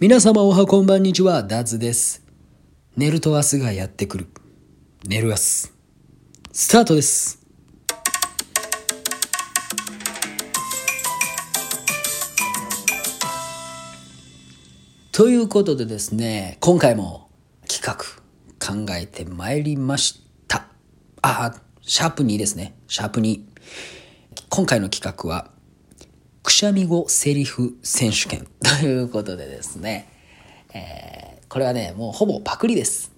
皆様おはこんばんにちは、ダズです。寝ると明日がやってくる。寝る明日。スタートです。ということでですね、今回も企画考えてまいりました。あ、シャープ2ですね。シャープ2。今回の企画は、くしゃみ語セリフ選手権 ということでですね、えーこれはね、もうほぼパクリです。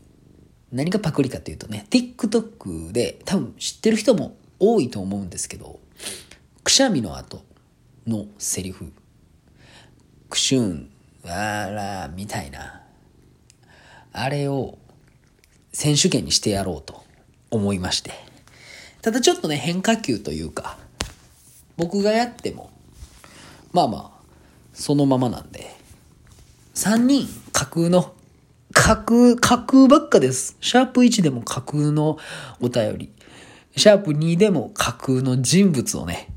何がパクリかというとね、TikTok で多分知ってる人も多いと思うんですけど、くしゃみの後のセリフ、くしゅん、わーら、みたいな、あれを選手権にしてやろうと思いまして。ただちょっとね、変化球というか、僕がやっても、まあまあ、そのままなんで、3人架空の、架空、架空ばっかです。シャープ1でも架空のお便り、シャープ2でも架空の人物をね、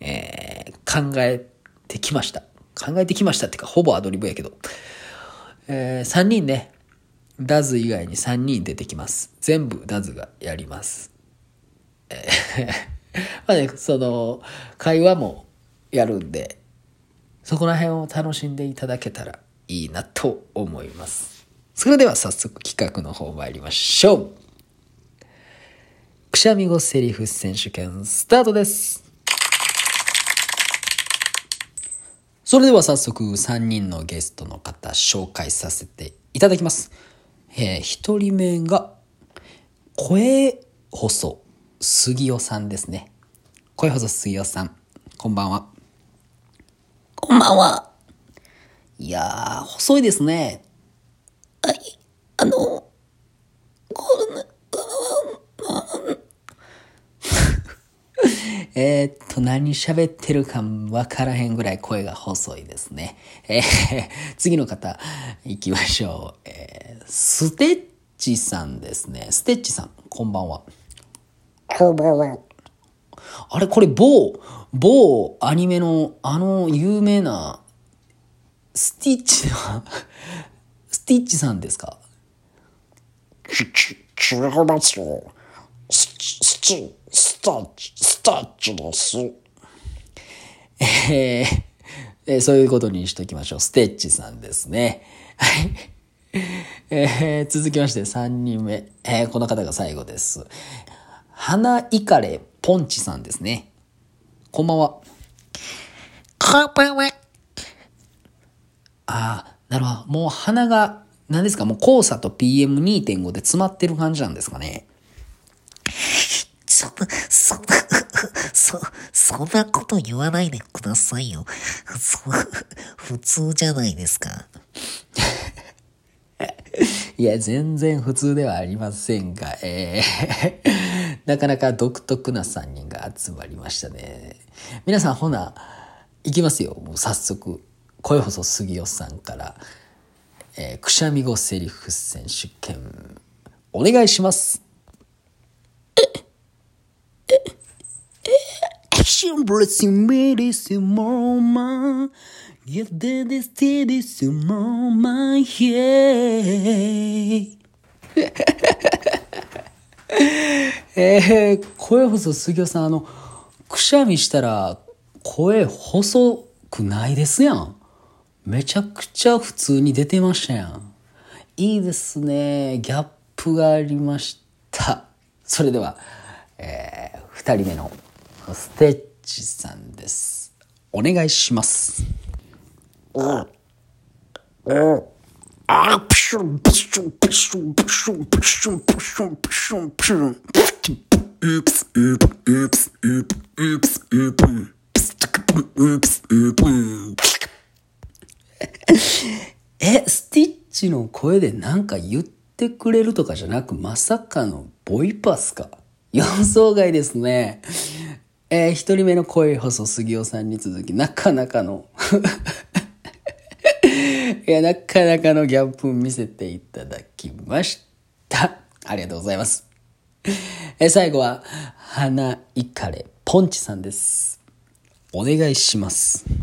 えー考えてきました。考えてきましたっていうか、ほぼアドリブやけど。え3人ね、ダズ以外に3人出てきます。全部ダズがやります。えー まあね、その、会話もやるんで、そこら辺を楽しんでいただけたらいいなと思います。それでは早速企画の方参りましょう。くしゃみ語セリフ選手権スタートです。それでは早速3人のゲストの方紹介させていただきます。えー、1人目が声細杉尾さんですね。声細杉尾さん、こんばんは。こんばんは。いやー、細いですね。はい、あの、この、えーっと、何喋ってるかわからへんぐらい声が細いですね。えー次の方、行きましょう。えーステッチさんですね。ステッチさん、こんばんは。こんばんは。あれ、これ、某、某アニメの、あの、有名な、スティッチは、スティッチさんですか？ち、ち、違いますよ。ス、スチ、スタッチ、スタッチです。えーえーそういうことにしときましょう。ステッチさんですね。はい。えー続きまして3人目。えーこの方が最後です。花いかれポンチさんですね。こんばんは。こんばんは。ああ、なるほど。もう鼻が、何ですか？もう黄砂と PM2.5 で詰まってる感じなんですかね。そんな、そんな、そ、そんなこと言わないでくださいよ。そ、普通じゃないですか。いや、全然普通ではありませんが、えーなかなか独特な3人が集まりましたね。皆さん、ほな、いきますよ。もう早速、声細杉尾さんから、えーくしゃみ語セリフ選手権、お願いします。Action blessing me this moment. Get the this this moment. Yeah. えー、声細杉尾さん、あの、くしゃみしたら声細くないですやん。めちゃくちゃ普通に出てましたやん。いいですね。ギャップがありました。それでは、えー、二人目のステッチさんです。お願いします。うん。うんあ、プシュン、プシュン、プシュン、プシュン、プシュン、プシュン、プシュン、プシュン。Oops, oops, oops, oops, oops, oops. Oops, oops. え、スティッチの声でなんか言ってくれるとかじゃなく、まさかのボイパスか。予想外ですね。えー一人目の声細杉尾さんに続き、なかなかの、いや、なかなかのギャップ見せていただきました。ありがとうございます。え最後は、花いかれポンチさんです。お願いします。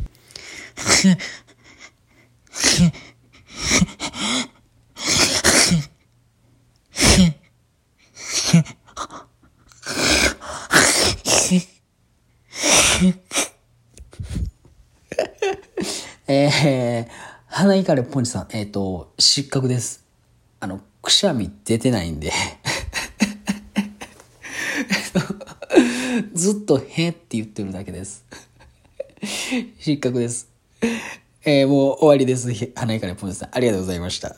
えー、花いかれポンチさん、えっ、と、失格です。あの、くしゃみ出てないんで。ずっとへって言ってるだけです。失格です。えー、もう終わりです。花いかれポンチさん、ありがとうございました。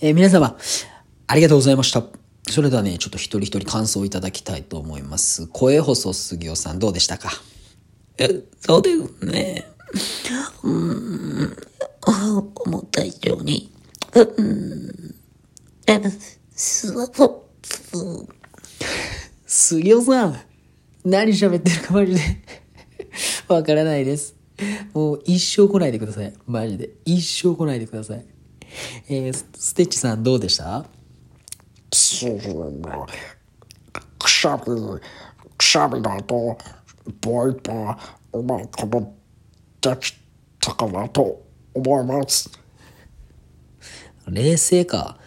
えー皆様、ありがとうございました。それではね、ちょっと一人一人感想をいただきたいと思います。声細杉尾さん、どうでしたか？えそうですね。うん、思った以上に、うん、え、す、杉尾さん、何喋ってるかマジでわからないです。もう一生来ないでください。マジで。一生来ないでください。えーステッチさんどうでした？くしゃみ、くしゃみだと、ボイパー、うまいことできたかなと思います。冷静か。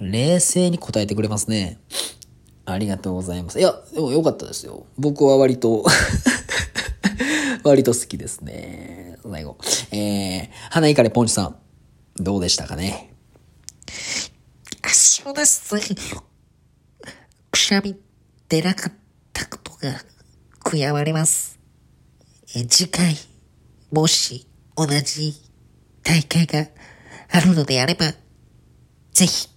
冷静に答えてくれますね。ありがとうございます。いや、でも良かったですよ。僕は割と、割と好きですね。最後。えー、花いかれポンチさん、どうでしたかね？そうですね。くしゃみ出なかったことが悔やまれます。え次回、もし同じ大会があるのであれば、ぜひ、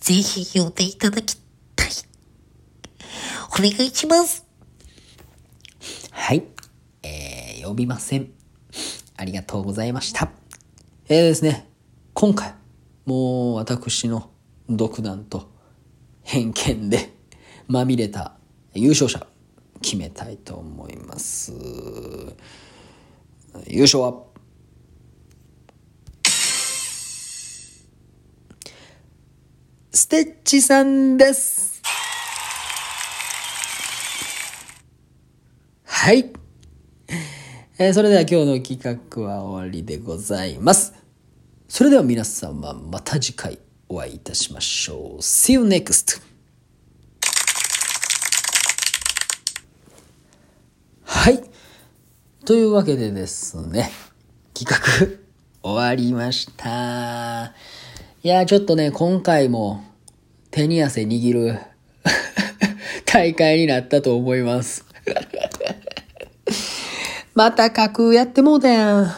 ぜひ呼んでいただきたい。お願いします。はい。えー、呼びません。ありがとうございました。えーですね、今回、もう私の独断と偏見でまみれた優勝者、決めたいと思います。優勝は、ステッチさんです。はい。えーそれでは今日の企画は終わりでございます。それでは皆様また次回お会いいたしましょう。See you next! はい。というわけでですね、企画終わりました。いや、ちょっとね、今回も手に汗握る 大会になったと思います。また架空やってもうたやん。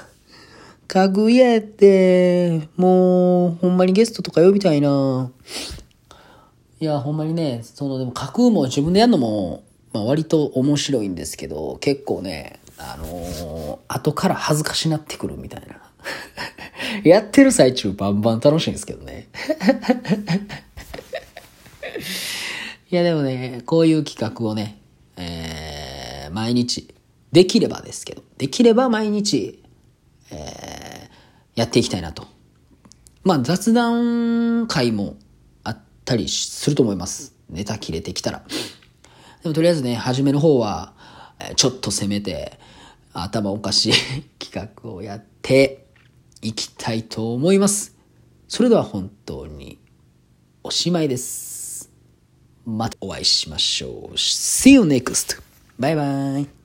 架空やって、もう、ほんまにゲストとか呼びたいな。いや、ほんまにね、その、でも架空も自分でやるのも、まあ割と面白いんですけど、結構ね、あのー後から恥ずかしなってくるみたいな。やってる最中バンバン楽しいんですけどね。いやでもね、こういう企画をね、えー毎日、できればですけど、できれば毎日、えーやっていきたいなと。まあ雑談会もあったりすると思います。ネタ切れてきたら。でもとりあえずね、初めの方は、ちょっと攻めて、頭おかしい 企画をやっていきたいと思います。それでは本当におしまいです。またお会いしましょう。See you next! バイバイ